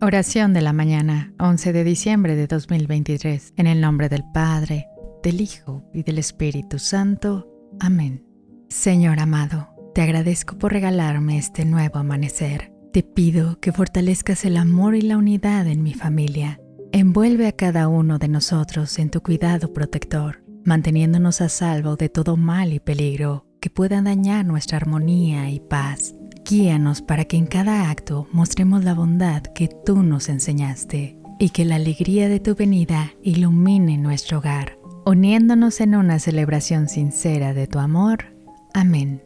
Oración de la mañana, 11 de diciembre de 2023, en el nombre del Padre, del Hijo y del Espíritu Santo. Amén. Señor amado, te agradezco por regalarme este nuevo amanecer. Te pido que fortalezcas el amor y la unidad en mi familia. Envuelve a cada uno de nosotros en tu cuidado protector, manteniéndonos a salvo de todo mal y peligro que pueda dañar nuestra armonía y paz. Guíanos para que en cada acto mostremos la bondad que tú nos enseñaste y que la alegría de tu venida ilumine nuestro hogar, uniéndonos en una celebración sincera de tu amor. Amén.